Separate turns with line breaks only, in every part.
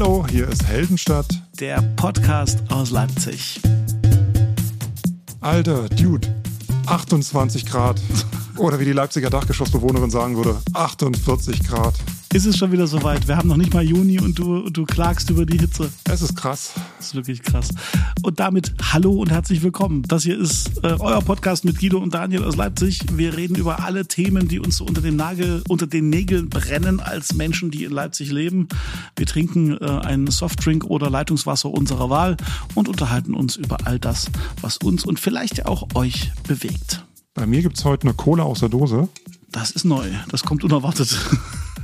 Hallo, hier ist Heldenstadt.
Der Podcast aus Leipzig.
Alter, Dude, 28 Grad. Oder wie die Leipziger Dachgeschossbewohnerin sagen würde, 48 Grad.
Ist es schon wieder soweit? Wir haben noch nicht mal Juni und du, du klagst über die Hitze.
Es ist krass.
Das ist wirklich krass. Und damit hallo und herzlich willkommen. Das hier ist äh, euer Podcast mit Guido und Daniel aus Leipzig. Wir reden über alle Themen, die uns unter dem Nagel, unter den Nägeln brennen als Menschen, die in Leipzig leben. Wir trinken äh, einen Softdrink oder Leitungswasser unserer Wahl und unterhalten uns über all das, was uns und vielleicht auch euch bewegt.
Bei mir gibt es heute eine Cola aus der Dose.
Das ist neu. Das kommt unerwartet.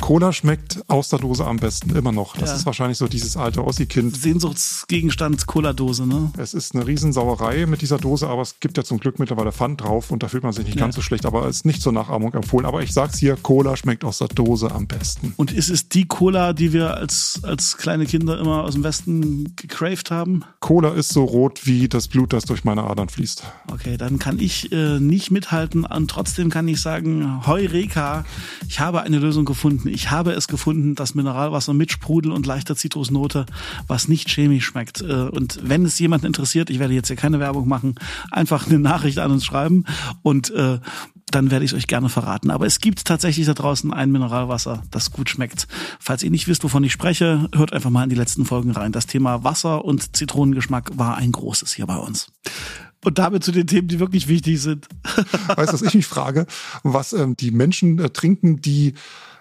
Cola schmeckt aus der Dose am besten, immer noch. Das ja. ist wahrscheinlich so dieses alte Ossi-Kind.
Sehnsuchtsgegenstand Cola-Dose, ne?
Es ist eine Riesensauerei mit dieser Dose, aber es gibt ja zum Glück mittlerweile Pfand drauf und da fühlt man sich nicht ja. ganz so schlecht, aber es ist nicht zur Nachahmung empfohlen. Aber ich sag's hier, Cola schmeckt aus der Dose am besten.
Und ist es die Cola, die wir als, als kleine Kinder immer aus dem Westen gecraved haben?
Cola ist so rot wie das Blut, das durch meine Adern fließt.
Okay, dann kann ich äh, nicht mithalten und trotzdem kann ich sagen, Heureka, ich habe eine Lösung gefunden gefunden. Ich habe es gefunden, das Mineralwasser mit Sprudel und leichter Zitrusnote, was nicht chemisch schmeckt. Äh, und wenn es jemanden interessiert, ich werde jetzt hier keine Werbung machen, einfach eine Nachricht an uns schreiben und äh, dann werde ich es euch gerne verraten. Aber es gibt tatsächlich da draußen ein Mineralwasser, das gut schmeckt. Falls ihr nicht wisst, wovon ich spreche, hört einfach mal in die letzten Folgen rein. Das Thema Wasser und Zitronengeschmack war ein großes hier bei uns. Und damit zu den Themen, die wirklich wichtig sind.
Weißt du, was ich mich frage? Was ähm, die Menschen äh, trinken, die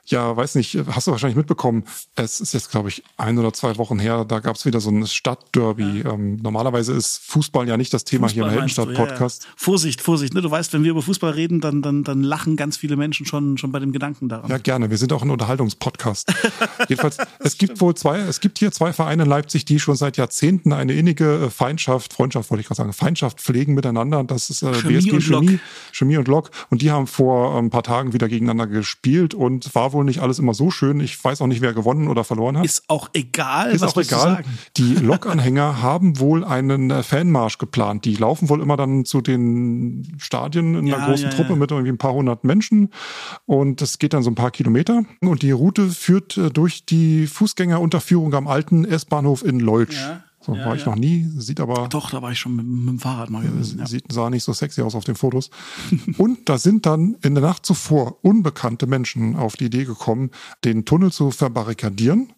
ja, weiß nicht, hast du wahrscheinlich mitbekommen, es ist jetzt, glaube ich, ein oder zwei Wochen her, da gab es wieder so ein Stadtderby. Ja. Ähm, normalerweise ist Fußball ja nicht das Thema Fußball hier im Heldenstadt-Podcast. Ja,
ja. Vorsicht, Vorsicht, ne? Du weißt, wenn wir über Fußball reden, dann, dann, dann lachen ganz viele Menschen schon, schon bei dem Gedanken daran.
Ja, gerne. Wir sind auch ein Unterhaltungspodcast. Jedenfalls, es gibt wohl zwei, es gibt hier zwei Vereine in Leipzig, die schon seit Jahrzehnten eine innige äh, Feindschaft, Freundschaft wollte ich gerade sagen, Feindschaft pflegen miteinander. Das ist äh, Chemie BSG und Chemie, Chemie und Lok. Und die haben vor äh, ein paar Tagen wieder gegeneinander gespielt und war wohl nicht alles immer so schön. Ich weiß auch nicht, wer gewonnen oder verloren hat.
Ist auch egal.
Ist auch egal. Die Lokanhänger haben wohl einen äh, Fanmarsch geplant. Die laufen wohl immer dann zu den Stadien in einer ja, großen ja, Truppe ja. mit irgendwie ein paar hundert Menschen. Und das geht dann so ein paar Kilometer. Und die Route führt äh, durch die Fußgängerunterführung am alten S-Bahnhof in Leutsch. Ja. So ja, war ich noch nie, sieht aber.
Doch, da war ich schon mit, mit dem Fahrrad mal gewesen.
Ja. Sieht, sah nicht so sexy aus auf den Fotos. und da sind dann in der Nacht zuvor unbekannte Menschen auf die Idee gekommen, den Tunnel zu verbarrikadieren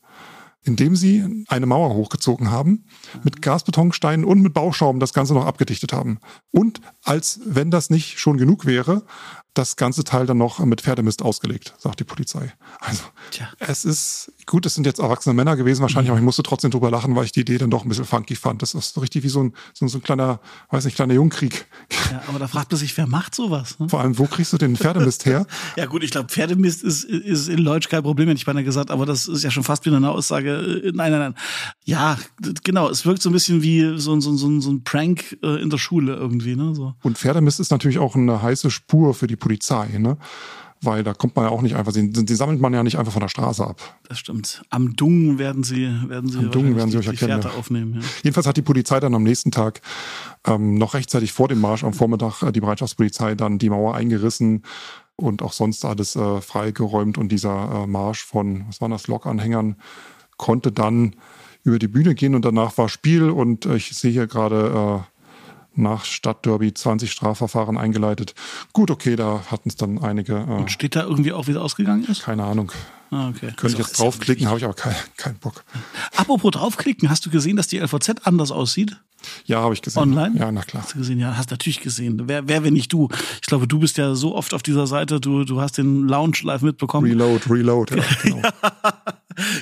indem sie eine Mauer hochgezogen haben, mit Gasbetonsteinen und mit Bauschaum das Ganze noch abgedichtet haben. Und als wenn das nicht schon genug wäre, das ganze Teil dann noch mit Pferdemist ausgelegt, sagt die Polizei. Also Tja. es ist gut, es sind jetzt erwachsene Männer gewesen wahrscheinlich, mhm. aber ich musste trotzdem drüber lachen, weil ich die Idee dann doch ein bisschen funky fand. Das ist so richtig wie so ein, so, so ein kleiner, weiß nicht, kleiner Jungkrieg.
Ja, aber da fragt man sich, wer macht sowas?
Ne? Vor allem, wo kriegst du den Pferdemist her?
ja gut, ich glaube, Pferdemist ist, ist in Leutsch kein Problem, hätte ich beinahe gesagt, aber das ist ja schon fast wieder eine Aussage. Äh, nein, nein, nein. Ja, genau, es wirkt so ein bisschen wie so, so, so, so ein Prank äh, in der Schule irgendwie. Ne? So.
Und Pferdemist ist natürlich auch eine heiße Spur für die Polizei. Ne? weil da kommt man ja auch nicht einfach, die, die sammelt man ja nicht einfach von der Straße ab.
Das stimmt. Am Dung werden sie, werden sie,
Am Dung werden sie euch erkennen.
Fährte aufnehmen. Ja.
Jedenfalls hat die Polizei dann am nächsten Tag ähm, noch rechtzeitig vor dem Marsch am Vormittag äh, die Bereitschaftspolizei dann die Mauer eingerissen und auch sonst alles äh, freigeräumt und dieser äh, Marsch von, was waren das, Lokanhängern konnte dann über die Bühne gehen und danach war Spiel und äh, ich sehe hier gerade äh, nach Stadtderby 20 Strafverfahren eingeleitet. Gut, okay, da hatten es dann einige. Äh,
Und steht da irgendwie auch, wie es ausgegangen ist?
Keine Ahnung.
Ah, okay.
Könnte ich jetzt draufklicken, habe ich aber keinen kein Bock.
Apropos draufklicken, hast du gesehen, dass die LVZ anders aussieht?
Ja, habe ich gesehen.
Online?
Ja, na klar.
Hast du gesehen? Ja, hast natürlich gesehen. Wer, wer, wenn nicht du? Ich glaube, du bist ja so oft auf dieser Seite, du, du hast den Lounge live mitbekommen.
Reload, Reload, ja, genau.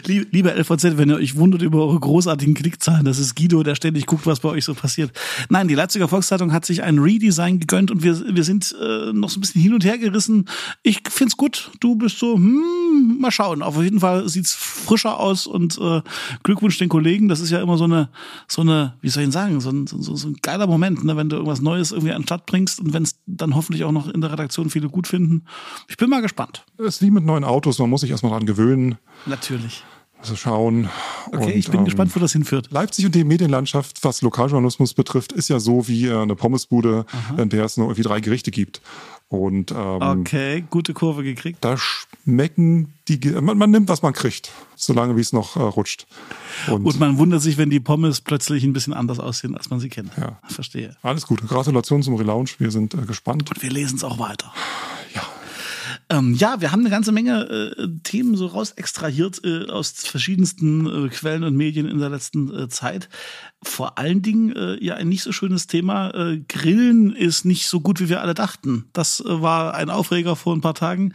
Lieber LVZ, wenn ihr euch wundert über eure großartigen Klickzahlen, das ist Guido, der ständig guckt, was bei euch so passiert. Nein, die Leipziger Volkszeitung hat sich ein Redesign gegönnt und wir, wir sind äh, noch so ein bisschen hin und her gerissen. Ich find's gut. Du bist so, hm, mal schauen. Auf jeden Fall sieht's frischer aus und äh, Glückwunsch den Kollegen. Das ist ja immer so eine, so eine, wie soll ich sagen, so ein, so, so ein geiler Moment, ne, wenn du irgendwas Neues irgendwie an den Start bringst und wenn es dann hoffentlich auch noch in der Redaktion viele gut finden. Ich bin mal gespannt.
Das ist wie mit neuen Autos, man muss sich erstmal dran gewöhnen.
Natürlich.
Schauen.
Okay, und, ich bin ähm, gespannt, wo das hinführt.
Leipzig und die Medienlandschaft, was Lokaljournalismus betrifft, ist ja so wie äh, eine Pommesbude, Aha. in der es nur irgendwie drei Gerichte gibt. Und ähm,
okay, gute Kurve gekriegt.
Da schmecken die, man, man nimmt, was man kriegt, solange wie es noch äh, rutscht.
Und, und, man wundert sich, wenn die Pommes plötzlich ein bisschen anders aussehen, als man sie kennt.
Ja.
Verstehe.
Alles Gute. Gratulation zum Relaunch. Wir sind äh, gespannt.
Und wir lesen es auch weiter.
Ja.
Ähm, ja, wir haben eine ganze Menge äh, Themen so raus extrahiert äh, aus verschiedensten äh, Quellen und Medien in der letzten äh, Zeit. Vor allen Dingen äh, ja ein nicht so schönes Thema. Äh, Grillen ist nicht so gut, wie wir alle dachten. Das äh, war ein Aufreger vor ein paar Tagen.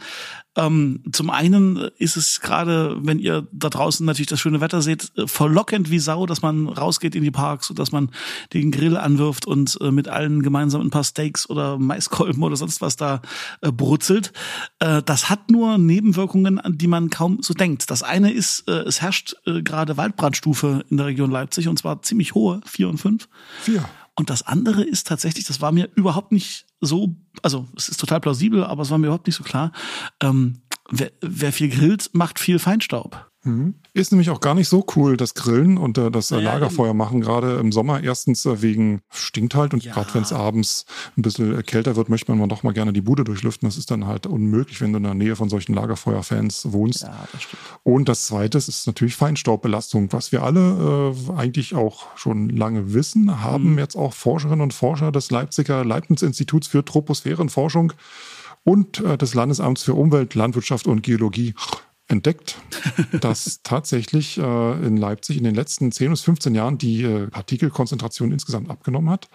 Ähm, zum einen ist es gerade, wenn ihr da draußen natürlich das schöne Wetter seht, äh, verlockend wie Sau, dass man rausgeht in die Parks und dass man den Grill anwirft und äh, mit allen gemeinsam ein paar Steaks oder Maiskolben oder sonst was da äh, brutzelt. Äh, das hat nur Nebenwirkungen, an die man kaum so denkt. Das eine ist, äh, es herrscht äh, gerade Waldbrandstufe in der Region Leipzig und zwar ziemlich hohe, vier und fünf.
Vier.
Und das andere ist tatsächlich, das war mir überhaupt nicht so, also es ist total plausibel, aber es war mir überhaupt nicht so klar. Ähm, wer, wer viel grillt, macht viel Feinstaub.
Mhm. Ist nämlich auch gar nicht so cool, das Grillen und äh, das äh, Lagerfeuer machen, gerade im Sommer. Erstens äh, wegen stinkt halt und ja. gerade wenn es abends ein bisschen äh, kälter wird, möchte man doch mal gerne die Bude durchlüften. Das ist dann halt unmöglich, wenn du in der Nähe von solchen Lagerfeuerfans wohnst.
Ja, das.
Und das zweite ist natürlich Feinstaubbelastung, was wir alle äh, eigentlich auch schon lange wissen, haben mhm. jetzt auch Forscherinnen und Forscher des Leipziger Leibniz-Instituts für Troposphärenforschung und äh, des Landesamts für Umwelt, Landwirtschaft und Geologie entdeckt, dass tatsächlich äh, in Leipzig in den letzten 10 bis 15 Jahren die äh, Partikelkonzentration insgesamt abgenommen hat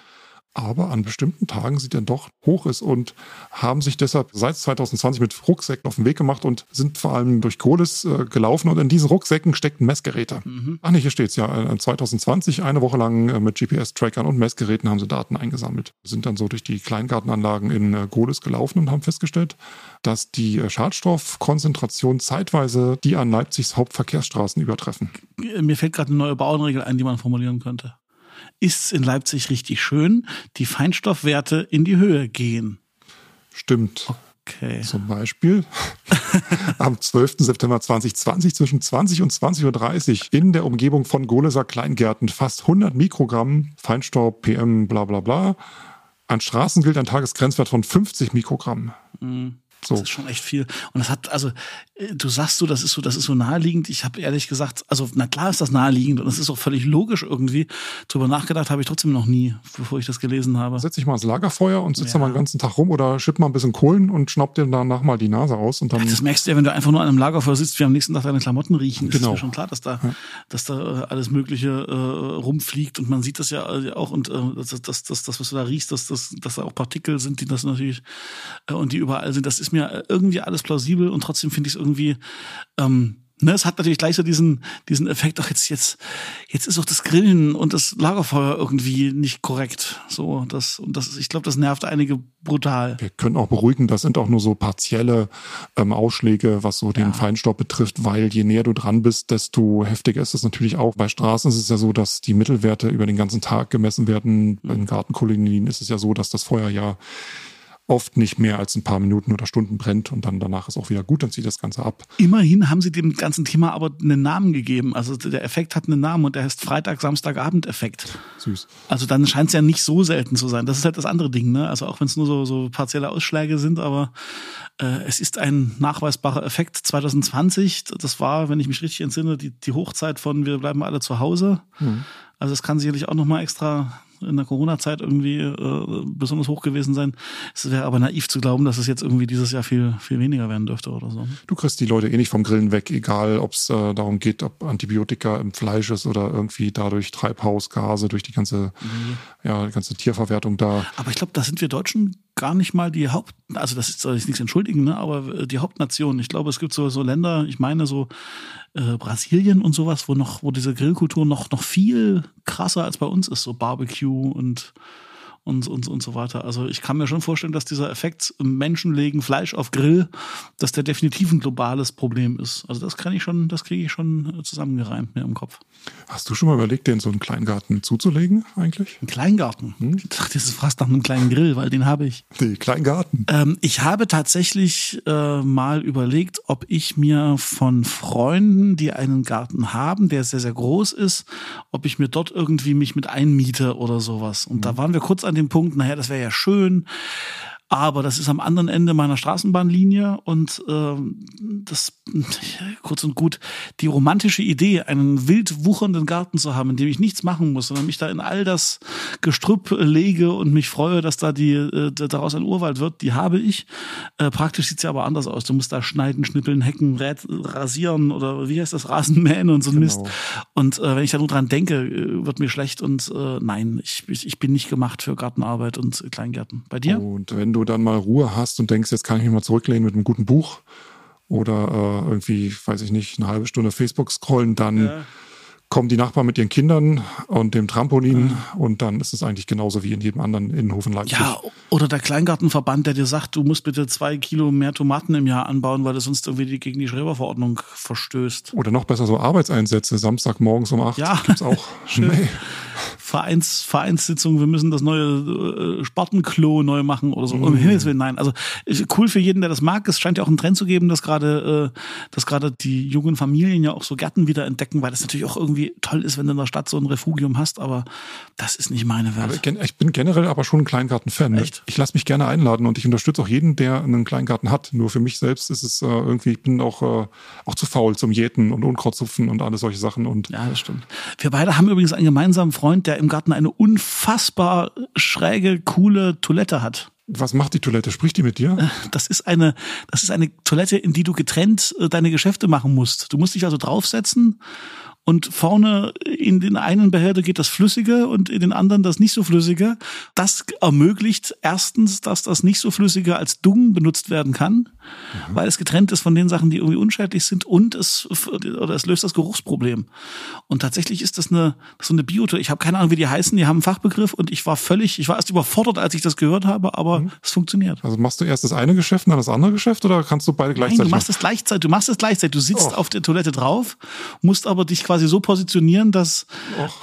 aber an bestimmten Tagen sie dann doch hoch ist und haben sich deshalb seit 2020 mit Rucksäcken auf den Weg gemacht und sind vor allem durch Kohles äh, gelaufen und in diesen Rucksäcken steckten Messgeräte. Mhm. Ach nee, hier steht's ja. 2020 äh, eine Woche lang äh, mit GPS-Trackern und Messgeräten haben sie Daten eingesammelt. Sind dann so durch die Kleingartenanlagen in äh, Gohlis gelaufen und haben festgestellt, dass die äh, Schadstoffkonzentration zeitweise die an Leipzigs Hauptverkehrsstraßen übertreffen.
Mir fällt gerade eine neue Bauernregel ein, die man formulieren könnte ist es in Leipzig richtig schön, die Feinstoffwerte in die Höhe gehen.
Stimmt.
Okay.
Zum Beispiel am 12. September 2020 zwischen 20 und 20.30 Uhr in der Umgebung von Goleser Kleingärten fast 100 Mikrogramm Feinstaub, PM, bla bla bla. An Straßen gilt ein Tagesgrenzwert von 50 Mikrogramm.
Mhm. So. Das ist schon echt viel. Und das hat, also, äh, du sagst so, das ist so, das ist so naheliegend. Ich habe ehrlich gesagt, also na klar ist das naheliegend und das ist auch völlig logisch irgendwie. Drüber nachgedacht habe ich trotzdem noch nie, bevor ich das gelesen habe.
Setz dich mal ins Lagerfeuer und sitzt ja. da mal den ganzen Tag rum oder schipp mal ein bisschen Kohlen und schnapp dir danach mal die Nase aus und dann. Ja,
das merkst du ja, wenn du einfach nur an einem Lagerfeuer sitzt, wie am nächsten Tag deine Klamotten riechen.
Genau.
Ist mir schon klar, dass da, ja. dass da äh, alles Mögliche äh, rumfliegt und man sieht das ja äh, auch und äh, das, das, das, das, was du da riechst, dass, dass, dass da auch Partikel sind, die das natürlich äh, und die überall sind. Das ist mir irgendwie alles plausibel und trotzdem finde ich es irgendwie, ähm, ne, es hat natürlich gleich so diesen, diesen Effekt, ach jetzt, jetzt, jetzt ist auch das Grillen und das Lagerfeuer irgendwie nicht korrekt. So, das, und das, ich glaube, das nervt einige brutal.
Wir können auch beruhigen, das sind auch nur so partielle ähm, Ausschläge, was so den ja. Feinstaub betrifft, weil je näher du dran bist, desto heftiger ist es natürlich auch. Bei Straßen ist es ja so, dass die Mittelwerte über den ganzen Tag gemessen werden. Mhm. In Gartenkolonien ist es ja so, dass das Feuer ja oft nicht mehr als ein paar Minuten oder Stunden brennt und dann danach ist auch wieder gut, dann zieht das Ganze ab.
Immerhin haben sie dem ganzen Thema aber einen Namen gegeben. Also der Effekt hat einen Namen und der heißt Freitag, Samstagabend Effekt.
Süß.
Also dann scheint es ja nicht so selten zu sein. Das ist halt das andere Ding, ne? Also auch wenn es nur so, so partielle Ausschläge sind, aber äh, es ist ein nachweisbarer Effekt. 2020, das war, wenn ich mich richtig entsinne, die, die Hochzeit von wir bleiben alle zu Hause. Mhm. Also es kann sicherlich auch nochmal extra in der Corona-Zeit irgendwie äh, besonders hoch gewesen sein. Es wäre aber naiv zu glauben, dass es jetzt irgendwie dieses Jahr viel, viel weniger werden dürfte oder so.
Du kriegst die Leute eh nicht vom Grillen weg, egal ob es äh, darum geht, ob Antibiotika im Fleisch ist oder irgendwie dadurch Treibhausgase durch die ganze, mhm. ja, die ganze Tierverwertung da.
Aber ich glaube, da sind wir Deutschen gar nicht mal die Haupt, also das ist, soll ich nichts entschuldigen, ne, aber äh, die Hauptnation. Ich glaube, es gibt so, so Länder, ich meine so äh, Brasilien und sowas, wo noch, wo diese Grillkultur noch, noch viel krasser als bei uns ist, so Barbecue und und, und, und so weiter. Also ich kann mir schon vorstellen, dass dieser Effekt Menschen legen Fleisch auf Grill, dass der definitiv ein globales Problem ist. Also das kann ich schon, das kriege ich schon zusammengereimt mir im Kopf.
Hast du schon mal überlegt, den so einen Kleingarten zuzulegen eigentlich?
Ein Kleingarten? Hm? Ich dachte, das ist fast nach einem kleinen Grill, weil den habe ich.
Nee, Kleingarten.
Ähm, ich habe tatsächlich äh, mal überlegt, ob ich mir von Freunden, die einen Garten haben, der sehr, sehr groß ist, ob ich mir dort irgendwie mich mit einmiete oder sowas. Und mhm. da waren wir kurz an dem Punkt, naja, das wäre ja schön. Aber das ist am anderen Ende meiner Straßenbahnlinie und äh, das kurz und gut die romantische Idee, einen wild wuchernden Garten zu haben, in dem ich nichts machen muss, sondern mich da in all das Gestrüpp lege und mich freue, dass da die äh, daraus ein Urwald wird, die habe ich. Äh, praktisch sieht's ja aber anders aus. Du musst da schneiden, schnippeln, hecken, rasieren oder wie heißt das Rasenmähen und so genau. Mist. Und äh, wenn ich da nur dran denke, äh, wird mir schlecht und äh, nein, ich, ich bin nicht gemacht für Gartenarbeit und Kleingärten. Bei dir?
Und wenn du dann mal Ruhe hast und denkst, jetzt kann ich mich mal zurücklehnen mit einem guten Buch oder äh, irgendwie, weiß ich nicht, eine halbe Stunde Facebook scrollen, dann ja. kommen die Nachbarn mit ihren Kindern und dem Trampolin ja. und dann ist es eigentlich genauso wie in jedem anderen Innenhof in Leipzig.
Ja, oder der Kleingartenverband, der dir sagt, du musst bitte zwei Kilo mehr Tomaten im Jahr anbauen, weil das sonst irgendwie gegen die Schreberverordnung verstößt.
Oder noch besser so Arbeitseinsätze, Samstagmorgens um acht
ja.
gibt's auch.
nee. Vereins, Vereinssitzung, wir müssen das neue äh, Spartenklo neu machen oder so. Mhm. Um Himmels Willen, nein. Also cool für jeden, der das mag. Es scheint ja auch einen Trend zu geben, dass gerade, äh, dass gerade die jungen Familien ja auch so Gärten wieder entdecken, weil das natürlich auch irgendwie toll ist, wenn du in der Stadt so ein Refugium hast, aber das ist nicht meine Welt.
Aber ich bin generell aber schon ein Kleingarten-Fan. Ne? Ich lasse mich gerne einladen und ich unterstütze auch jeden, der einen Kleingarten hat. Nur für mich selbst ist es äh, irgendwie, ich bin auch, äh, auch zu faul zum Jäten und Unkrautzupfen und alle solche Sachen. Und
ja, das stimmt. Wir beide haben übrigens einen gemeinsamen Freund, der im Garten eine unfassbar schräge, coole Toilette hat.
Was macht die Toilette? Spricht die mit dir?
Äh, das ist eine, das ist eine Toilette, in die du getrennt äh, deine Geschäfte machen musst. Du musst dich also draufsetzen und vorne in den einen Behälter geht das Flüssige und in den anderen das nicht so Flüssige. Das ermöglicht erstens, dass das nicht so Flüssige als Dung benutzt werden kann, mhm. weil es getrennt ist von den Sachen, die irgendwie unschädlich sind und es oder es löst das Geruchsproblem. Und tatsächlich ist das eine so eine Biotour. Ich habe keine Ahnung, wie die heißen. Die haben einen Fachbegriff und ich war völlig, ich war erst überfordert, als ich das gehört habe, aber mhm. es funktioniert.
Also machst du erst das eine Geschäft, dann das andere Geschäft oder kannst du beide gleichzeitig? Nein,
du machst es gleichzeitig. Du machst es gleichzeitig. Du sitzt oh. auf der Toilette drauf, musst aber dich quasi so positionieren, dass,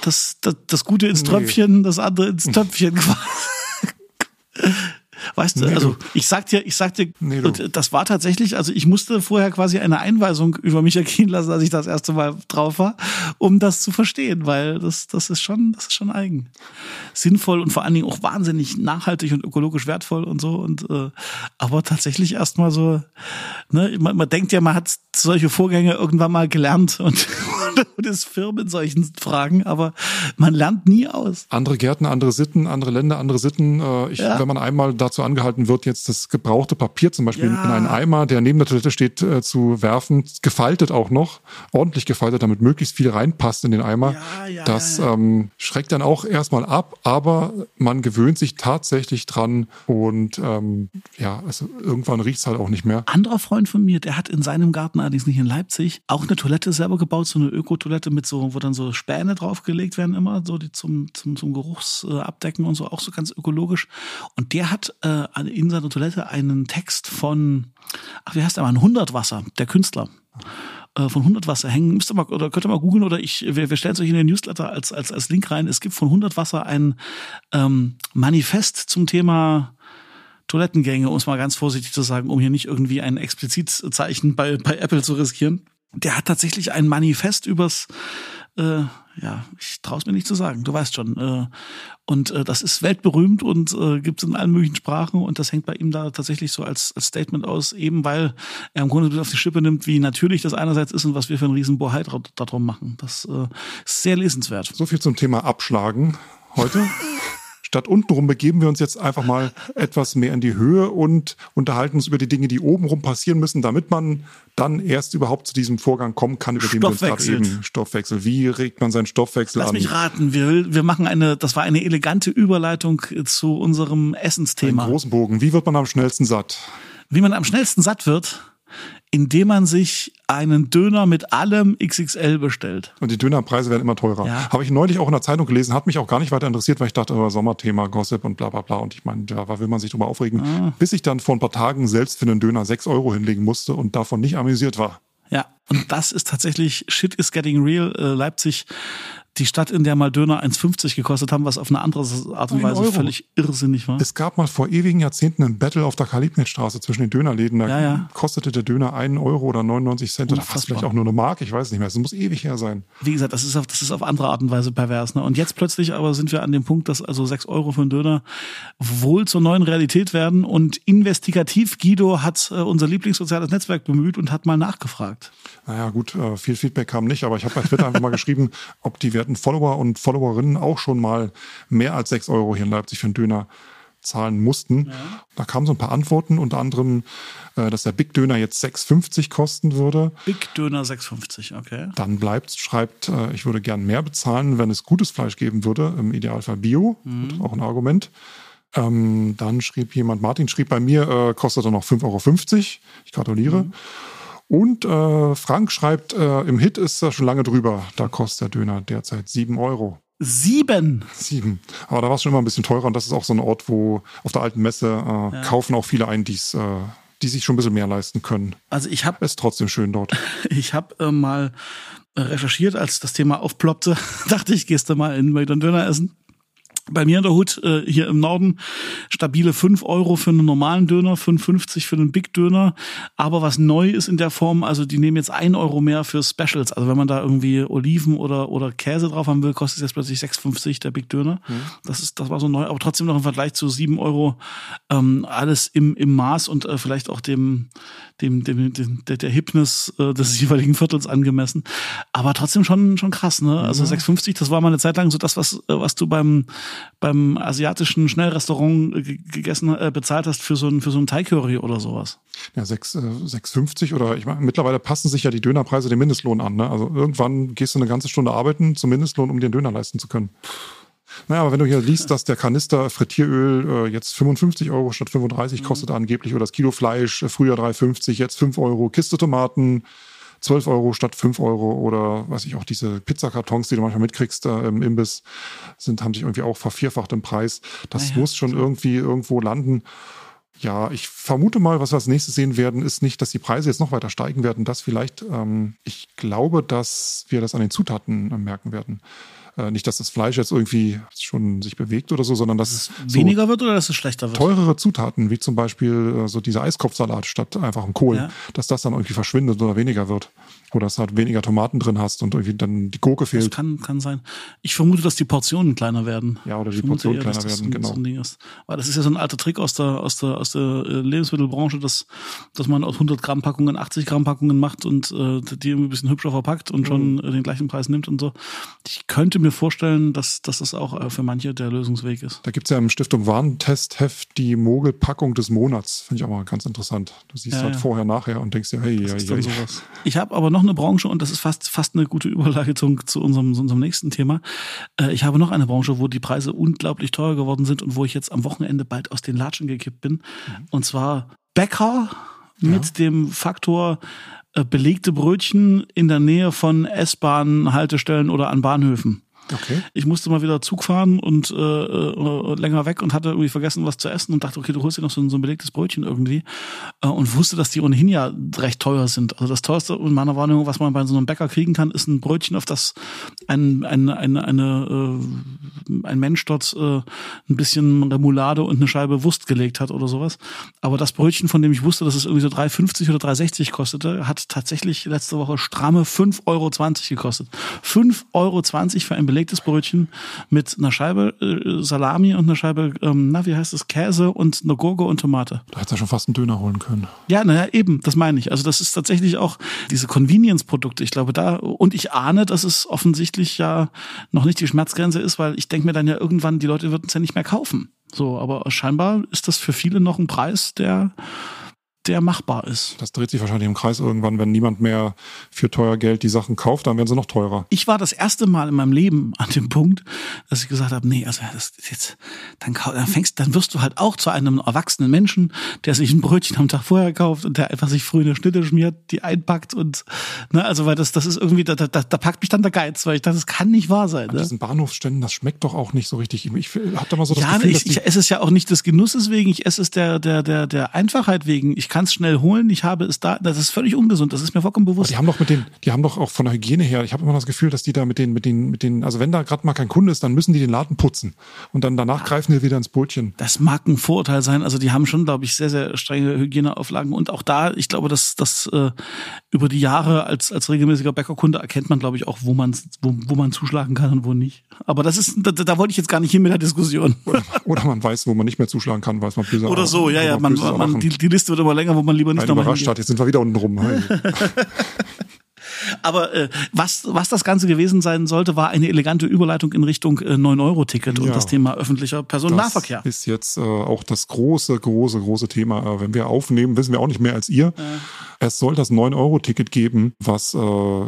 dass, dass das Gute ins Tröpfchen, nee. das andere ins Töpfchen quasi. Weißt du, nee, also ich sag dir, ich sag dir, nee, das war tatsächlich, also ich musste vorher quasi eine Einweisung über mich ergehen lassen, als ich das erste Mal drauf war, um das zu verstehen, weil das, das ist schon, das ist schon eigen. Sinnvoll und vor allen Dingen auch wahnsinnig nachhaltig und ökologisch wertvoll und so. Und äh, aber tatsächlich erstmal so, ne, man, man denkt ja, man hat solche Vorgänge irgendwann mal gelernt und und ist firm in solchen Fragen, aber man lernt nie aus.
Andere Gärten, andere Sitten, andere Länder, andere Sitten. Äh, ich, ja. Wenn man einmal dazu angehalten wird, jetzt das gebrauchte Papier zum Beispiel ja. in einen Eimer, der neben der Toilette steht, äh, zu werfen, gefaltet auch noch, ordentlich gefaltet, damit möglichst viel reinpasst in den Eimer, ja, das ähm, schreckt dann auch erstmal ab, aber man gewöhnt sich tatsächlich dran und ähm, ja, also irgendwann riecht es halt auch nicht mehr.
Anderer Freund von mir, der hat in seinem Garten, allerdings nicht in Leipzig, auch eine Toilette selber gebaut, so eine Ökotoilette mit so, wo dann so Späne draufgelegt werden immer, so die zum, zum, zum Geruchsabdecken und so, auch so ganz ökologisch. Und der hat äh, in seiner Toilette einen Text von, ach, wie heißt der mal, ein Hundertwasser, der Künstler äh, von 100 Wasser hängen. Müsst ihr mal, oder könnt ihr mal googeln oder ich, wir, wir stellen es euch in den Newsletter als, als, als Link rein. Es gibt von 100 Wasser ein ähm, Manifest zum Thema Toilettengänge, um es mal ganz vorsichtig zu sagen, um hier nicht irgendwie ein Explizitzeichen bei, bei Apple zu riskieren der hat tatsächlich ein Manifest übers, äh, ja, ich traue es mir nicht zu sagen, du weißt schon. Äh, und äh, das ist weltberühmt und äh, gibt es in allen möglichen Sprachen und das hängt bei ihm da tatsächlich so als, als Statement aus, eben weil er im Grunde auf die Schippe nimmt, wie natürlich das einerseits ist und was wir für einen riesen Bohai darum machen. Das äh, ist sehr lesenswert.
So viel zum Thema Abschlagen heute. Statt untenrum begeben wir uns jetzt einfach mal etwas mehr in die Höhe und unterhalten uns über die Dinge, die obenrum passieren müssen, damit man dann erst überhaupt zu diesem Vorgang kommen kann, über den wir uns gerade eben Stoffwechsel. Wie regt man seinen Stoffwechsel
Lass
an?
Lass mich raten. Wir, wir machen eine, das war eine elegante Überleitung zu unserem Essensthema.
Einen großen Bogen. Wie wird man am schnellsten satt?
Wie man am schnellsten satt wird, indem man sich einen Döner mit allem XXL bestellt.
Und die Dönerpreise werden immer teurer.
Ja.
Habe ich neulich auch in der Zeitung gelesen, hat mich auch gar nicht weiter interessiert, weil ich dachte, oh, Sommerthema, Gossip und bla bla bla. Und ich meine, da will man sich drüber aufregen.
Ah.
Bis ich dann vor ein paar Tagen selbst für einen Döner sechs Euro hinlegen musste und davon nicht amüsiert war.
Ja, und das ist tatsächlich Shit is getting real. Äh, Leipzig, die Stadt, in der mal Döner 1,50 gekostet haben, was auf eine andere Art und Weise
Euro.
völlig irrsinnig war.
Es gab mal vor ewigen Jahrzehnten ein Battle auf der Karl-Liebknecht-Straße zwischen den Dönerläden. Da
Ja, ja.
kostete der Döner einen Euro oder 99 Cent oder was
Unfassbar.
vielleicht auch nur eine Mark, ich weiß nicht mehr. Es muss ewig her sein.
Wie gesagt, das ist auf, das ist auf andere Art und Weise pervers. Ne? Und jetzt plötzlich aber sind wir an dem Punkt, dass also 6 Euro für einen Döner wohl zur neuen Realität werden. Und investigativ Guido hat äh, unser Lieblingssoziales Netzwerk bemüht und hat mal nachgefragt.
Naja, gut, äh, viel Feedback kam nicht, aber ich habe bei Twitter einfach mal geschrieben, ob die werten Follower und Followerinnen auch schon mal mehr als 6 Euro hier in Leipzig für einen Döner zahlen mussten. Da kamen so ein paar Antworten, unter anderem, äh, dass der Big Döner jetzt 6,50 kosten würde.
Big Döner 6,50, okay.
Dann bleibt, schreibt, äh, ich würde gern mehr bezahlen, wenn es gutes Fleisch geben würde, im Idealfall Bio,
Mhm.
auch ein Argument. Ähm, dann schrieb jemand, Martin schrieb bei mir, äh, kostet er noch 5,50 Euro. Ich gratuliere.
Mhm.
Und äh, Frank schreibt, äh, im Hit ist er schon lange drüber. Da kostet der Döner derzeit 7 Euro.
Sieben.
Sieben. Aber da war es schon immer ein bisschen teurer und das ist auch so ein Ort, wo auf der alten Messe äh, kaufen auch viele ein, die's, äh, die sich schon ein bisschen mehr leisten können.
Also ich habe
Ist trotzdem schön dort.
ich hab, äh, mal äh, recherchiert, als das Thema aufploppte. Dachte ich, gehst du mal in einen Döner essen. Bei mir in der Hut, äh, hier im Norden, stabile 5 Euro für einen normalen Döner, 5,50 für einen Big Döner. Aber was neu ist in der Form, also die nehmen jetzt 1 Euro mehr für Specials. Also wenn man da irgendwie Oliven oder, oder Käse drauf haben will, kostet es jetzt plötzlich 6,50 der Big Döner. Das ist, das war so neu, aber trotzdem noch im Vergleich zu 7 Euro ähm, alles im, im Maß und äh, vielleicht auch dem, dem, dem, dem der, der Hipness äh, des jeweiligen Viertels angemessen. Aber trotzdem schon, schon krass, ne? Also 6,50, das war mal eine Zeit lang so das, was, äh, was du beim, beim asiatischen Schnellrestaurant ge- gegessen, äh, bezahlt hast für so ein, für so ein Thai Curry oder sowas.
Ja, 6, äh, 6,50 oder ich meine, mittlerweile passen sich ja die Dönerpreise dem Mindestlohn an. Ne? Also irgendwann gehst du eine ganze Stunde arbeiten zum Mindestlohn, um dir einen Döner leisten zu können. Naja, aber wenn du hier liest, dass der Kanister Frittieröl äh, jetzt 55 Euro statt 35 kostet angeblich oder das Kilo Fleisch äh, früher 3,50, jetzt 5 Euro, Kiste Tomaten 12 Euro statt 5 Euro oder weiß ich auch diese Pizzakartons, die du manchmal mitkriegst äh, im Imbiss, sind, haben sich irgendwie auch vervierfacht im Preis. Das
Naja,
muss schon irgendwie irgendwo landen. Ja, ich vermute mal, was wir als nächstes sehen werden, ist nicht, dass die Preise jetzt noch weiter steigen werden. Das vielleicht, ähm, ich glaube, dass wir das an den Zutaten äh, merken werden. Äh, nicht, dass das Fleisch jetzt irgendwie schon sich bewegt oder so, sondern dass es so
Weniger wird oder dass es schlechter wird?
teurere Zutaten, wie zum Beispiel äh, so dieser Eiskopfsalat statt einfach ein Kohl,
Ja.
dass das dann irgendwie verschwindet oder weniger wird. Oder dass du halt weniger Tomaten drin hast und irgendwie dann die Gurke
Das
fehlt.
kann, kann sein. Ich vermute, dass die Portionen kleiner werden.
Ja, oder die Portionen
eher,
kleiner
das
werden,
ein-
genau.
So ein Ding ist. Weil das ist ja so ein alter Trick aus der, aus der, aus der äh, Lebensmittelbranche, dass, dass man aus 100 Gramm Packungen 80 Gramm Packungen macht und äh, die irgendwie ein bisschen hübscher verpackt und
Mhm.
schon äh, den gleichen Preis nimmt und so. Ich könnte mir vorstellen, dass, dass das auch äh, für manche der Lösungsweg ist.
Da gibt's ja im Stiftung Warentestheft die Mogelpackung des Monats. Finde ich auch mal ganz interessant. Du siehst
Ja,
halt
ja.
vorher, nachher und denkst dir, hey, ja, ja.
sowas. Ich habe aber noch eine Branche und das ist fast fast eine gute Überleitung zu unserem, zu unserem nächsten Thema. Äh, ich habe noch eine Branche, wo die Preise unglaublich teuer geworden sind und wo ich jetzt am Wochenende bald aus den Latschen gekippt bin. Und zwar Bäcker mit dem Faktor äh, belegte Brötchen in der Nähe von S-Bahn-Haltestellen oder an Bahnhöfen.
Okay.
Ich musste mal wieder Zug fahren und äh, äh, länger weg und hatte irgendwie vergessen, was zu essen und dachte, okay, du holst dir noch so ein, so ein belegtes Brötchen irgendwie äh, und wusste, dass die ohnehin ja recht teuer sind. Also das teuerste in meiner Wahrnehmung, was man bei so einem Bäcker kriegen kann, ist ein Brötchen, auf das ein, ein, ein, eine, äh, ein Mensch dort äh, ein bisschen Remoulade und eine Scheibe Wurst gelegt hat oder sowas. Aber das Brötchen, von dem ich wusste, dass es irgendwie so 3,50 oder 3,60 kostete, hat tatsächlich letzte Woche stramme 5,20 Euro gekostet. 5,20 Euro für ein belegtes Brötchen mit einer Scheibe äh, Salami und einer Scheibe, ähm, na, wie heißt das, Käse und einer Gurke und Tomate.
Da hättest du ja schon fast einen Döner holen können.
Ja, naja, eben, das meine ich. Also das ist tatsächlich auch diese Convenience-Produkte. Ich glaube da, und ich ahne, dass es offensichtlich ja noch nicht die Schmerzgrenze ist, weil ich denke mir dann ja irgendwann, die Leute würden es ja nicht mehr kaufen. So, aber scheinbar ist das für viele noch ein Preis, der der machbar ist.
Das dreht sich wahrscheinlich im Kreis irgendwann, wenn niemand mehr für teuer Geld die Sachen kauft, dann werden sie noch teurer.
Ich war das erste Mal in meinem Leben an dem Punkt, dass ich gesagt habe, nee, also das jetzt, dann, dann fängst, dann wirst du halt auch zu einem erwachsenen Menschen, der sich ein Brötchen am Tag vorher kauft und der einfach sich früh eine Schnitte schmiert, die einpackt und, ne, also weil das, das ist irgendwie, da, da, da packt mich dann der Geiz, weil ich dachte, das kann nicht wahr sein.
An
ne?
diesen Bahnhofsständen, das schmeckt doch auch nicht so richtig. Ich habe da mal so das
ja,
Gefühl,
ich,
dass
ich esse es ja auch nicht des Genusses wegen, ich esse es der, der, der, der Einfachheit wegen. Ich kann es schnell holen, ich habe es da, das ist völlig ungesund, das ist mir vollkommen bewusst.
die haben doch mit den, die haben doch auch von der Hygiene her, ich habe immer das Gefühl, dass die da mit den, mit den, mit den, also wenn da gerade mal kein Kunde ist, dann müssen die den Laden putzen und dann danach greifen die wieder ins Brötchen.
Das mag ein Vorurteil sein. Also die haben schon, glaube ich, sehr, sehr strenge Hygieneauflagen. Und auch da, ich glaube, dass das äh, über die Jahre als, als regelmäßiger Bäckerkunde erkennt man, glaube ich, auch, wo man, wo, wo man zuschlagen kann und wo nicht. Aber das ist, da, da wollte ich jetzt gar nicht hin mit der Diskussion.
Oder, oder man weiß, wo man nicht mehr zuschlagen kann, weiß man böse
Oder so, ja, ja. Man, man, die, die Liste wird immer länger, wo man lieber nicht nochmal
überrascht hat. Jetzt sind wir wieder unten rum.
Aber äh, was, was das Ganze gewesen sein sollte, war eine elegante Überleitung in Richtung äh, 9-Euro-Ticket und
Ja.
das Thema öffentlicher Personennahverkehr.
Das ist jetzt äh, auch das große, große, große Thema. Äh, wenn wir aufnehmen, wissen wir auch nicht mehr als ihr. Es soll das 9-Euro-Ticket geben, was äh,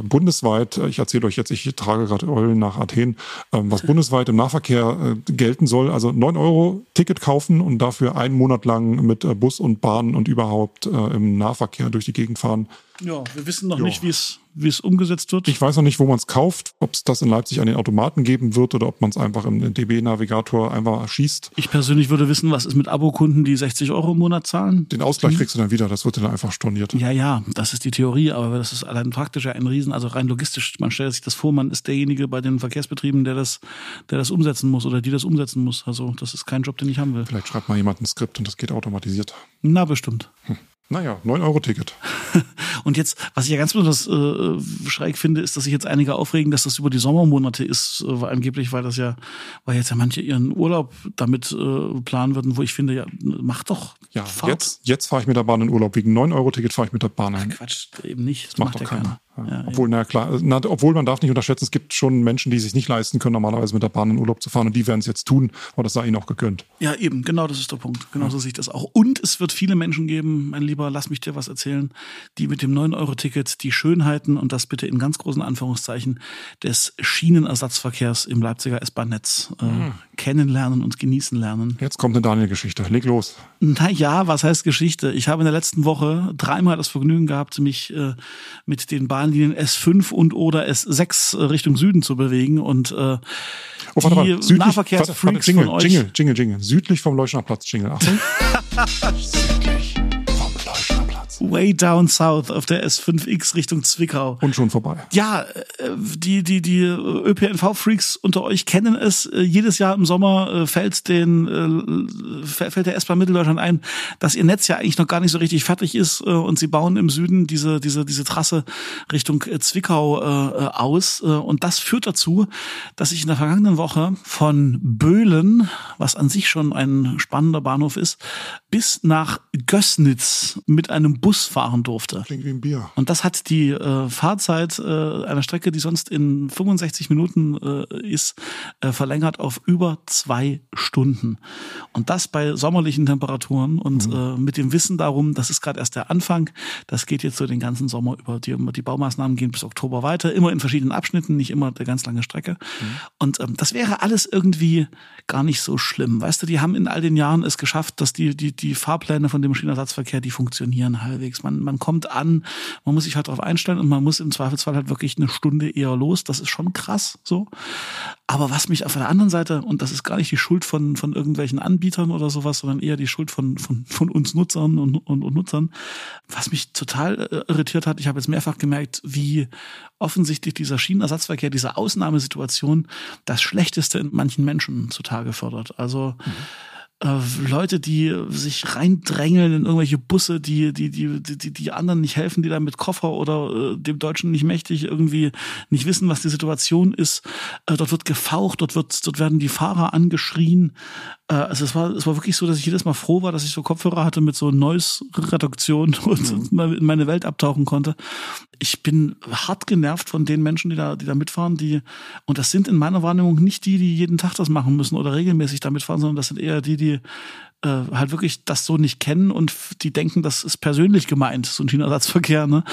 bundesweit, äh, ich erzähle euch jetzt, ich trage gerade Eulen nach Athen, ähm, was bundesweit im Nahverkehr äh, gelten soll. Also 9 Euro Ticket kaufen und dafür einen Monat lang mit äh, Bus und Bahn und überhaupt äh, im Nahverkehr durch die Gegend fahren.
Ja, wir wissen noch
Ja.
nicht, wie es wie es umgesetzt wird.
Ich weiß noch nicht, wo man es kauft, ob es das in Leipzig an den Automaten geben wird oder ob man es einfach im DB-Navigator einfach erschießt.
Ich persönlich würde wissen, was ist mit Abokunden, die 60 Euro im Monat zahlen.
Den Ausgleich kriegst du dann wieder, das wird dann einfach storniert.
Ja, ja, das ist die Theorie, aber das ist allein praktisch ja ein Riesen, also rein logistisch. Man stellt sich das vor, man ist derjenige bei den Verkehrsbetrieben, der das, der das umsetzen muss oder die das umsetzen muss. Also das ist kein Job, den ich haben will.
Vielleicht schreibt mal jemand ein Skript und das geht automatisiert.
Na, bestimmt.
Naja, 9-Euro-Ticket.
Und jetzt, was ich ja ganz besonders äh, schräg finde, ist, dass sich jetzt einige aufregen, dass das über die Sommermonate ist, äh, weil angeblich, weil das ja, weil jetzt ja manche ihren Urlaub damit äh, planen würden, wo ich finde, ja, mach doch.
Ja,
Fahrt.
jetzt, jetzt fahre ich mit der Bahn in Urlaub. Wegen 9-Euro-Ticket fahre ich mit der Bahn ein.
Quatsch, eben nicht. Das,
Macht
macht,
doch
ja
keiner.
keiner.
Ja.
Ja,
obwohl, na klar, na, obwohl man darf nicht unterschätzen, es gibt schon Menschen, die sich nicht leisten können, normalerweise mit der Bahn in Urlaub zu fahren und die werden es jetzt tun, aber das sei ihnen auch gegönnt.
Ja, eben, genau das ist der Punkt. Genau so sehe ich das auch. Und es wird viele Menschen geben, mein Lieber, lass mich dir was erzählen, die mit dem 9-Euro-Ticket die Schönheiten und das bitte in ganz großen Anführungszeichen des Schienenersatzverkehrs im Leipziger S-Bahn-Netz äh, kennenlernen und genießen lernen.
Jetzt kommt eine Daniel-Geschichte. Leg los.
Na ja, was heißt Geschichte? Ich habe in der letzten Woche dreimal das Vergnügen gehabt, mich äh, mit den Bahnlinien S5 und oder S6 Richtung Süden zu bewegen und äh,
Oh, warte
die.
Südlich,
Nahverkehrsfreaks
warte, warte, Jingle,
von euch.
Jingle, Jingle, Jingle. Südlich vom Leuschner Platz, Jingle. Achtung. Südlich.
Way down south auf der S5X Richtung Zwickau.
Und schon vorbei.
Ja, äh, die, die, die ÖPNV-Freaks unter euch kennen es. Äh, Jedes Jahr im Sommer äh, fällt den, fällt der S-Bahn Mitteldeutschland ein, dass ihr Netz ja eigentlich noch gar nicht so richtig fertig ist und sie bauen im Süden diese, diese, diese Trasse Richtung Zwickau aus. Und das führt dazu, dass ich in der vergangenen Woche von Böhlen, was an sich schon ein spannender Bahnhof ist, bis nach Gößnitz mit einem Bus fahren durfte.
Klingt wie ein Bier.
Und das hat die äh, Fahrzeit äh, einer Strecke, die sonst in 65 Minuten äh, ist, äh, verlängert auf über zwei Stunden. Und das bei sommerlichen Temperaturen und äh, mit dem Wissen darum, das ist gerade erst der Anfang. Das geht jetzt so den ganzen Sommer über. Die, die Baumaßnahmen gehen bis Oktober weiter, immer in verschiedenen Abschnitten, nicht immer der ganz lange Strecke. Und ähm, das wäre alles irgendwie gar nicht so schlimm. Weißt du, die haben in all den Jahren es geschafft, dass die, die, die Fahrpläne von dem Schienenersatzverkehr, die funktionieren halbwegs. Man, man kommt an, man muss sich halt darauf einstellen und man muss im Zweifelsfall halt wirklich eine Stunde eher los. Das ist schon krass so. Aber was mich auf der anderen Seite, und das ist gar nicht die Schuld von, von irgendwelchen Anbietern oder sowas, sondern eher die Schuld von, von, von uns Nutzern und, und, und Nutzern, was mich total äh, irritiert hat, ich habe jetzt mehrfach gemerkt, wie offensichtlich dieser Schienenersatzverkehr, diese Ausnahmesituation das Schlechteste in manchen Menschen zutage fördert. Also äh, Leute, die sich reindrängeln in irgendwelche Busse, die, die, die, die, die anderen nicht helfen, die da mit Koffer oder äh, dem Deutschen nicht mächtig irgendwie nicht wissen, was die Situation ist. Äh, dort wird gefaucht, dort wird, dort werden die Fahrer angeschrien. Äh, also es war, es war wirklich so, dass ich jedes Mal froh war, dass ich so Kopfhörer hatte mit so Noise-Reduktion und mhm. in meine Welt abtauchen konnte. Ich bin hart genervt von den Menschen, die da, die da mitfahren, die, und das sind in meiner Wahrnehmung nicht die, die jeden Tag das machen müssen oder regelmäßig damit fahren, sondern das sind eher die, die äh, halt wirklich das so nicht kennen und die denken, das ist persönlich gemeint, so ein Schienenersatzverkehr. Ne?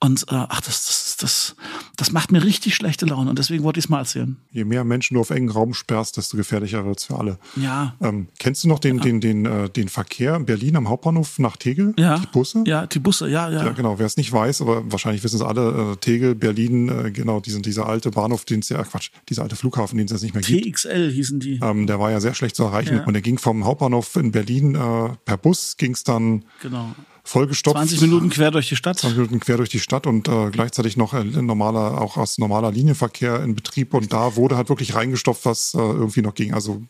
Und äh, ach, das, das, das, das macht mir richtig schlechte Laune und deswegen wollte ich es mal erzählen.
Je mehr Menschen du auf engen Raum sperrst, desto gefährlicher wird es für alle.
Ja.
Ähm, kennst du noch den, ja. den, den, äh, den Verkehr in Berlin am Hauptbahnhof nach Tegel?
Ja.
Die Busse?
Ja, die Busse, ja, ja.
Ja, genau. Wer es nicht weiß, aber wahrscheinlich wissen es alle, äh, Tegel, Berlin, äh, genau, diesen, dieser alte Bahnhof, den es ja, Quatsch, dieser alte Flughafen, den es jetzt nicht mehr gibt.
TXL hießen die.
Ähm, der war ja sehr schlecht zu erreichen. Ja. Und der ging vom Hauptbahnhof in Berlin äh, per Bus ging es dann
genau
vollgestopft.
20 Minuten quer durch die Stadt.
20 Minuten quer durch die Stadt und äh, gleichzeitig noch ein normaler, auch als normaler Linienverkehr in Betrieb. Und da wurde halt wirklich reingestopft, was äh, irgendwie noch ging. Also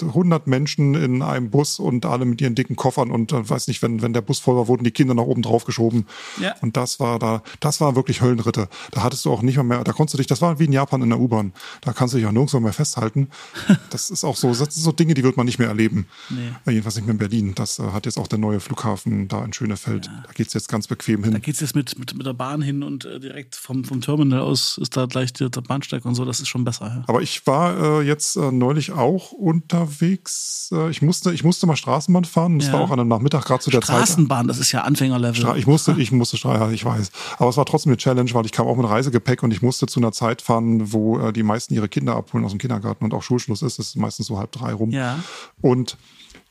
100 Menschen in einem Bus und alle mit ihren dicken Koffern und äh, weiß nicht, wenn, wenn der Bus voll war, wurden die Kinder nach oben drauf geschoben.
Ja.
Und das war da, das war wirklich Höllenritte. Da hattest du auch nicht mehr, mehr da konntest du dich, das war wie in Japan in der U-Bahn. Da kannst du dich auch nirgendwo mehr festhalten. Das ist auch so, das sind so Dinge, die wird man nicht mehr erleben.
Nee.
Jedenfalls nicht mehr in Berlin. Das äh, hat jetzt auch der neue Flughafen da in Schönefeld. Ja. Da geht's jetzt ganz bequem hin.
Da geht's jetzt mit, mit, mit der Bahn hin und äh, direkt vom, vom Terminal aus ist da gleich der, der Bahnsteig und so. Das ist schon besser. Ja.
Aber ich war äh, jetzt äh, neulich auch unterwegs. Äh, ich musste, ich musste mal Straßenbahn fahren. Das
Ja.
war auch an einem Nachmittag gerade zu der Zeit.
Straßenbahn, das ist ja Anfängerlevel.
Stra- Ich musste, ich musste Straße, ich weiß. Aber es war trotzdem eine Challenge, weil ich kam auch mit Reisegepäck und ich musste zu einer Zeit fahren, wo äh, die meisten ihre Kinder abholen aus dem Kindergarten und auch Schulschluss ist. Das ist meistens so halb drei rum.
Ja.
Und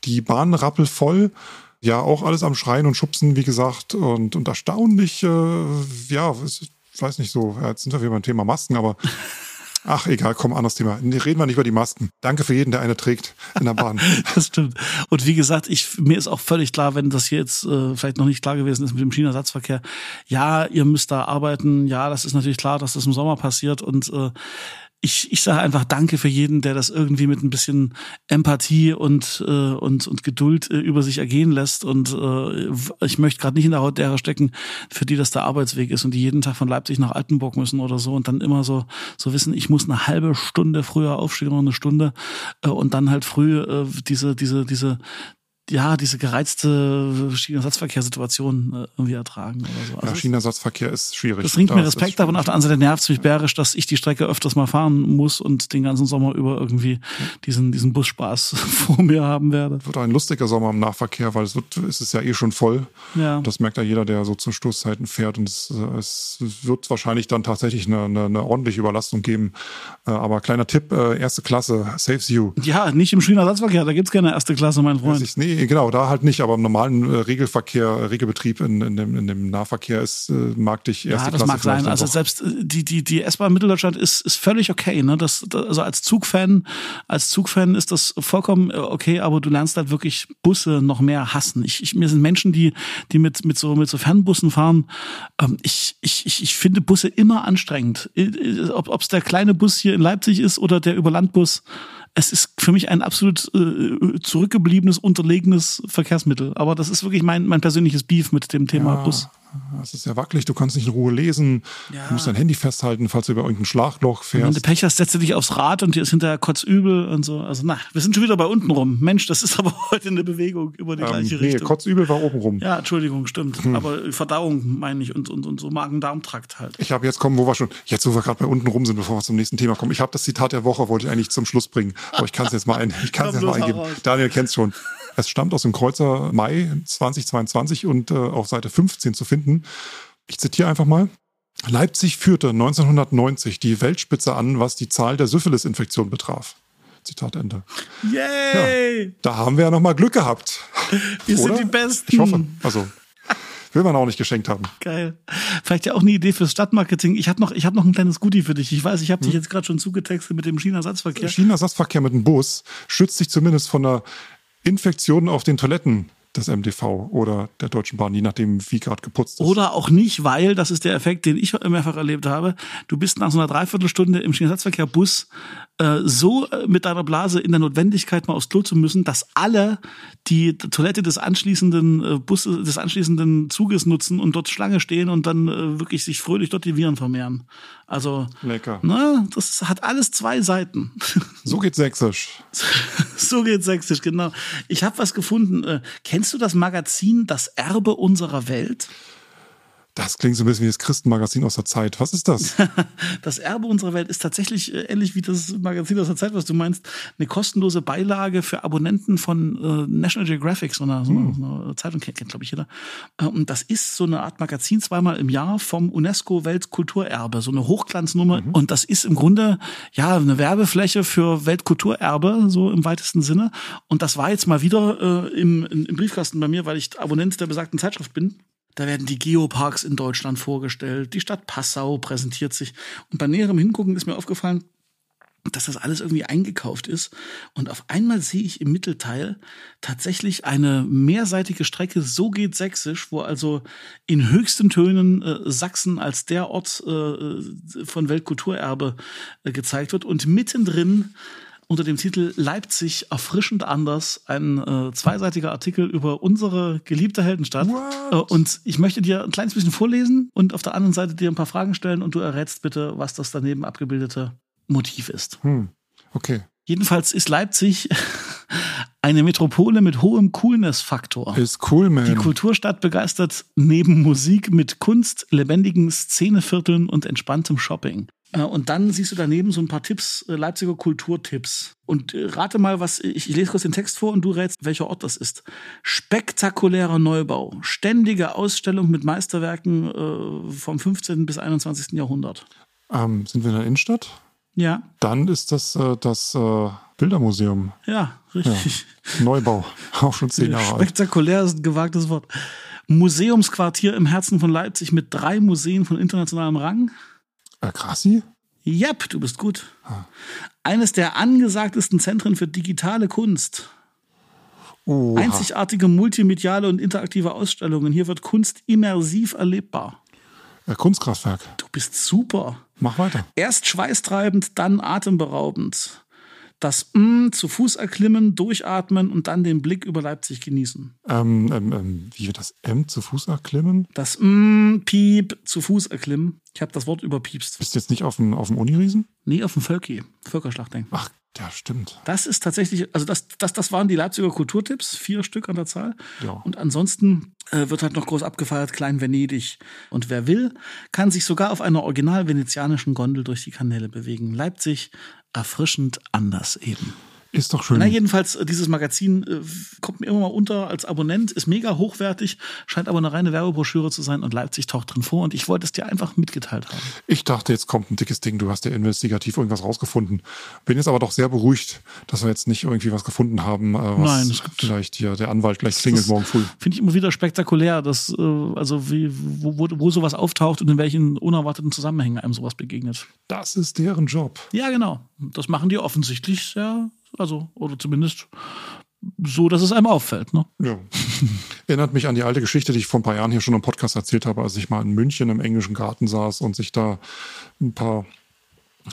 die Bahn rappelvoll. Ja, auch alles am Schreien und Schubsen, wie gesagt. Und, und erstaunlich, äh, ja, ich weiß nicht so, jetzt sind wir wieder beim Thema Masken, aber ach, egal, komm, anderes Thema. Reden wir nicht über die Masken. Danke für jeden, der eine trägt in der Bahn.
Das stimmt. Und wie gesagt, ich, mir ist auch völlig klar, wenn das hier jetzt äh, vielleicht noch nicht klar gewesen ist mit dem Schienenersatzverkehr, ja, ihr müsst da arbeiten, ja, das ist natürlich klar, dass das im Sommer passiert und äh, ich, ich sage einfach Danke für jeden, der das irgendwie mit ein bisschen Empathie und, äh, und, und Geduld äh, über sich ergehen lässt. Und äh, ich möchte gerade nicht in der Haut derer stecken, für die das der Arbeitsweg ist und die jeden Tag von Leipzig nach Altenburg müssen oder so und dann immer so, so wissen, ich muss eine halbe Stunde früher aufstehen oder eine Stunde äh, und dann halt früh äh, diese, diese, diese, ja, diese gereizte Schienenersatzverkehrssituation äh, irgendwie ertragen oder so.
Ja,
Also
Schienenersatzverkehr ist schwierig.
das bringt
Da
mir
es
Respekt, aber auf der anderen Seite nervt es mich bärisch, dass ich die Strecke öfters mal fahren muss und den ganzen Sommer über irgendwie diesen, diesen Busspaß vor mir haben werde.
wird ein lustiger Sommer im Nahverkehr, weil es, wird, es ist ja eh schon voll.
Ja.
Das merkt ja jeder, der so zu Stoßzeiten fährt. Und es, äh, es wird wahrscheinlich dann tatsächlich eine, eine, eine ordentliche Überlastung geben. Äh, Aber kleiner Tipp, erste Klasse, saves you.
Ja, nicht im Schienenersatzverkehr, da gibt's keine erste Klasse, mein Freund.
ist, nee, genau, da halt nicht, aber im normalen äh, Regelverkehr, äh, Regelbetrieb in, in, dem, in dem Nahverkehr ist, äh, mag dich erste
Ja, das
Klasse
mag sein. Also
doch.
selbst äh, die, die, die S-Bahn Mitteldeutschland ist, ist völlig okay. Ne? Das, das, also als Zugfan, als Zugfan ist das vollkommen okay, aber du lernst halt wirklich Busse noch mehr hassen. Ich, ich, mir sind Menschen, die, die mit, mit so, mit so Fernbussen fahren. Ähm, ich, ich, ich, ich finde Busse immer anstrengend. Ob es der kleine Bus hier in Leipzig ist oder der Überlandbus. Es ist für mich ein absolut äh, zurückgebliebenes, unterlegenes Verkehrsmittel. Aber das ist wirklich mein, mein persönliches Beef mit dem Thema
Ja,
Bus.
Es ist sehr wackelig, du kannst nicht in Ruhe lesen.
Ja.
Du musst dein Handy festhalten, falls du über irgendein Schlagloch
Wenn du
fährst.
Pech hast, setzt du dich aufs Rad und dir ist hinterher kotzübel und so. Also na, wir sind schon wieder bei unten rum. Mensch, das ist aber heute eine Bewegung über die
Ähm,
gleiche
nee,
Richtung.
Kotzübel war oben rum.
ja, Entschuldigung, stimmt.
Hm.
Aber Verdauung meine ich und, und, und so Magen-Darm-Trakt halt.
Ich habe jetzt kommen, wo wir schon, jetzt wo wir gerade bei unten rum sind, bevor wir zum nächsten Thema kommen. Ich habe das Zitat der Woche, wollte ich eigentlich zum Schluss bringen, aber ich kann es jetzt mal ein, ich kann es
Komm,
jetzt mal eingeben.
raus.
Daniel kennt's schon. Es stammt aus dem Kreuzer Mai 2022 und äh, auf Seite 15 zu finden. Ich zitiere einfach mal. Leipzig führte 1990 die Weltspitze an, was die Zahl der Syphilis-Infektionen betraf. Zitat Ende.
Yay!
Da haben wir ja noch mal Glück gehabt.
Wir
Oder?
sind die Besten.
Ich hoffe. Also, will man auch nicht geschenkt haben.
Geil. Vielleicht ja auch eine Idee fürs Stadtmarketing. Ich habe noch, ich hab noch ein kleines Goodie für dich. Ich weiß, ich habe
Hm?
dich jetzt gerade schon zugetextet mit dem Schienenersatzverkehr.
Schienenersatzverkehr mit dem Bus schützt sich zumindest von einer Infektion auf den Toiletten des MDV oder der Deutschen Bahn, je nachdem, wie gerade geputzt ist.
Oder auch nicht, weil, das ist der Effekt, den ich mehrfach erlebt habe, du bist nach so einer Dreiviertelstunde im Schienenersatzverkehr-Bus äh, so äh, mit deiner Blase in der Notwendigkeit mal aufs Klo zu müssen, dass alle die Toilette des anschließenden äh, Busses, des anschließenden Zuges nutzen und dort Schlange stehen und dann äh, wirklich sich fröhlich dort die Viren vermehren. Also,
Lecker.
ne, das hat alles zwei Seiten.
So geht Sächsisch.
So geht sächsisch, genau. Ich habe was gefunden. Äh, kennst du das Magazin Das Erbe unserer Welt?
Das klingt so ein bisschen wie das Christenmagazin aus der Zeit. Was ist das?
das Erbe unserer Welt ist tatsächlich äh, ähnlich wie das Magazin aus der Zeit, was du meinst, eine kostenlose Beilage für Abonnenten von äh, National Geographic, so eine, so eine, so eine Zeitung kennt, kennt glaube ich jeder. Äh, und das ist so eine Art Magazin zweimal im Jahr vom UNESCO Weltkulturerbe, so eine Hochglanznummer. Mhm. Und das ist im Grunde ja eine Werbefläche für Weltkulturerbe, so im weitesten Sinne. Und das war jetzt mal wieder äh, im, im Briefkasten bei mir, weil ich Abonnent der besagten Zeitschrift bin. Da werden die Geoparks in Deutschland vorgestellt, die Stadt Passau präsentiert sich. Und bei näherem Hingucken ist mir aufgefallen, dass das alles irgendwie eingekauft ist. Und auf einmal sehe ich im Mittelteil tatsächlich eine mehrseitige Strecke, so geht Sächsisch, wo also in höchsten Tönen äh, Sachsen als der Ort äh, von Weltkulturerbe äh, gezeigt wird. Und mittendrin unter dem Titel Leipzig erfrischend anders, ein äh, zweiseitiger Artikel über unsere geliebte Heldenstadt. Äh, und ich möchte dir ein kleines bisschen vorlesen und auf der anderen Seite dir ein paar Fragen stellen und du errätst bitte, was das daneben abgebildete Motiv ist.
Hm. Okay.
Jedenfalls ist Leipzig eine Metropole mit hohem Coolness-Faktor.
Ist cool, man.
Die Kulturstadt begeistert neben Musik mit Kunst, lebendigen Szenevierteln und entspanntem Shopping. Äh, und dann siehst du daneben so ein paar Tipps, äh, Leipziger Kulturtipps. Und äh, rate mal, was, ich, ich lese kurz den Text vor und du rätst, welcher Ort das ist. Spektakulärer Neubau, ständige Ausstellung mit Meisterwerken äh, vom 15. bis 21. Jahrhundert.
Ähm, sind wir in der Innenstadt?
Ja.
Dann ist das äh, das äh, Bildermuseum.
Ja, richtig.
Ja. Neubau, auch schon zehn Jahre
alt. Spektakulär ist ein gewagtes Wort. Museumsquartier im Herzen von Leipzig mit drei Museen von internationalem Rang.
Äh, Krassi?
Yep, du bist gut. Ah. Eines der angesagtesten Zentren für digitale Kunst. Oha. Einzigartige multimediale und interaktive Ausstellungen. Hier wird Kunst immersiv erlebbar.
Äh, Kunstkraftwerk.
Du bist super.
Mach weiter.
Erst schweißtreibend, dann atemberaubend das M zu Fuß erklimmen, durchatmen und dann den Blick über Leipzig genießen.
Ähm, ähm, ähm, wie wird das M zu Fuß erklimmen?
Das M, Piep, zu Fuß erklimmen. Ich habe das Wort überpiepst.
Bist du jetzt nicht auf dem, auf dem Uniriesen?
Nee, auf dem Völki, Völkerschlachtdenken.
Ach, ja, stimmt.
Das ist tatsächlich, also das, das, das waren die Leipziger Kulturtipps, vier Stück an der Zahl.
Ja.
Und ansonsten äh, wird halt noch groß abgefeiert, Klein Venedig. Und wer will, kann sich sogar auf einer original venezianischen Gondel durch die Kanäle bewegen. Leipzig, erfrischend anders eben.
Ist doch schön.
Na, jedenfalls, äh, dieses Magazin äh, kommt mir immer mal unter als Abonnent, ist mega hochwertig, scheint aber eine reine Werbebroschüre zu sein und Leipzig taucht drin vor und ich wollte es dir einfach mitgeteilt haben.
Ich dachte, jetzt kommt ein dickes Ding, du hast ja investigativ irgendwas rausgefunden. Bin jetzt aber doch sehr beruhigt, dass wir jetzt nicht irgendwie was gefunden haben, äh, was Nein, vielleicht hier der Anwalt gleich klingelt morgen früh.
Finde ich immer wieder spektakulär, dass, also wie, wo, wo, wo sowas auftaucht und in welchen unerwarteten Zusammenhängen einem sowas begegnet.
Das ist deren Job.
Ja, genau. Das machen die offensichtlich sehr also, oder zumindest so, dass es einem auffällt. Ne?
Ja. Erinnert mich an die alte Geschichte, die ich vor ein paar Jahren hier schon im Podcast erzählt habe, als ich mal in München im englischen Garten saß und sich da ein paar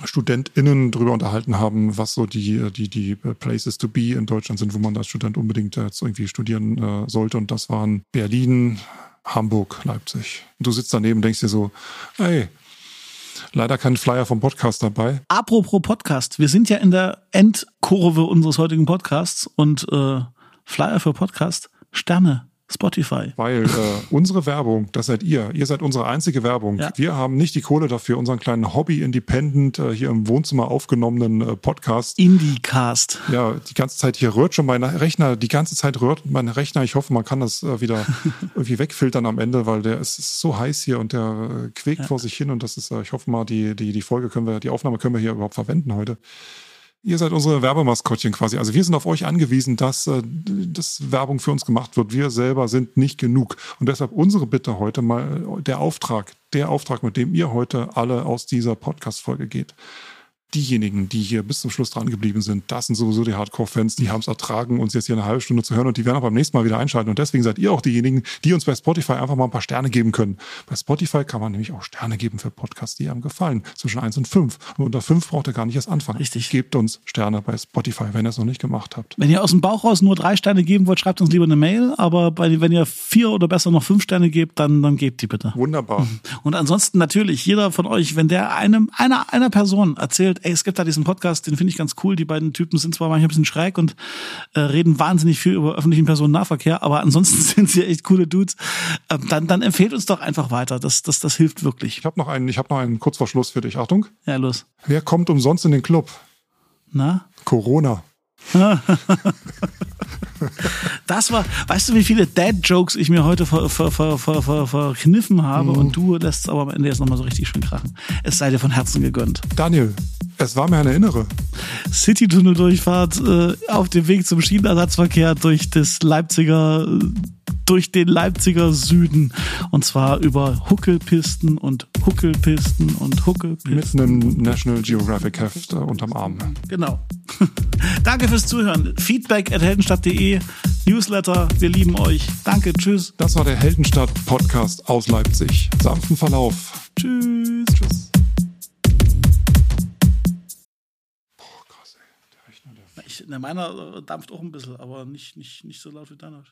StudentInnen darüber unterhalten haben, was so die, die, die Places to be in Deutschland sind, wo man als Student unbedingt jetzt irgendwie studieren äh, sollte. Und das waren Berlin, Hamburg, Leipzig. Und du sitzt daneben und denkst dir so, ey, Leider kein Flyer vom Podcast dabei.
Apropos Podcast, wir sind ja in der Endkurve unseres heutigen Podcasts und äh, Flyer für Podcast, Sterne. Spotify.
Weil äh, unsere Werbung, das seid ihr. Ihr seid unsere einzige Werbung. Ja. Wir haben nicht die Kohle dafür, unseren kleinen Hobby-Independent äh, hier im Wohnzimmer aufgenommenen äh, Podcast.
Indiecast.
Ja, die ganze Zeit hier rührt schon mein Rechner, die ganze Zeit rührt mein Rechner. Ich hoffe, man kann das äh, wieder irgendwie wegfiltern am Ende, weil der ist, ist so heiß hier und der äh, quäkt ja. vor sich hin und das ist, äh, ich hoffe mal, die, die, die Folge können wir, die Aufnahme können wir hier überhaupt verwenden heute. Ihr seid unsere Werbemaskottchen quasi. Also wir sind auf euch angewiesen, dass, äh, dass Werbung für uns gemacht wird. Wir selber sind nicht genug. Und deshalb unsere Bitte heute mal, der Auftrag, der Auftrag, mit dem ihr heute alle aus dieser Podcast-Folge geht diejenigen, die hier bis zum Schluss dran geblieben sind, das sind sowieso die Hardcore-Fans, die haben es ertragen, uns jetzt hier eine halbe Stunde zu hören und die werden auch beim nächsten Mal wieder einschalten. Und deswegen seid ihr auch diejenigen, die uns bei Spotify einfach mal ein paar Sterne geben können. Bei Spotify kann man nämlich auch Sterne geben für Podcasts, die einem gefallen. Zwischen eins und fünf. Und unter fünf braucht ihr gar nicht erst anfangen.
Richtig.
Gebt uns Sterne bei Spotify, wenn ihr es noch nicht gemacht habt.
Wenn ihr aus dem Bauch raus nur drei Sterne geben wollt, schreibt uns lieber eine Mail. Aber bei, wenn ihr vier oder besser noch fünf Sterne gebt, dann, dann gebt die bitte.
Wunderbar.
Und ansonsten natürlich, jeder von euch, wenn der einem, einer, einer Person erzählt, einfällt, ey, es gibt da diesen Podcast, den finde ich ganz cool. Die beiden Typen sind zwar manchmal ein bisschen schräg und äh, reden wahnsinnig viel über öffentlichen Personennahverkehr, aber ansonsten sind sie echt coole Dudes. Ähm, dann, dann empfehlt uns doch einfach weiter. Das, das, das hilft wirklich.
Ich habe noch einen, ich habe noch einen kurz vor Schluss für dich. Achtung.
Ja, los.
Wer kommt umsonst in den Club?
Na?
Corona.
Das war, weißt du, wie viele Dad-Jokes ich mir heute ver, ver, ver, ver, ver, verkniffen habe
Mhm.
und du lässt es aber am Ende jetzt nochmal so richtig schön krachen. Es sei dir von Herzen gegönnt.
Daniel, es war mir eine innere.
City-Tunnel-Durchfahrt äh, auf dem Weg zum Schienenersatzverkehr durch das Leipziger, äh, durch den Leipziger Süden. Und zwar über Huckelpisten und Huckelpisten und Huckelpisten.
Mit einem National Geographic Heft äh, unterm Arm.
Genau. Danke fürs Zuhören. Feedback at heldenstadt.de, Newsletter, wir lieben euch. Danke, tschüss.
Das war der Heldenstadt Podcast aus Leipzig. Sanften Verlauf.
Tschüss.
Tschüss. Boah, krass, ey. Der Rechner, der
Ich, ne, meiner äh, dampft auch ein bisschen, aber nicht, nicht, nicht so laut wie deiner.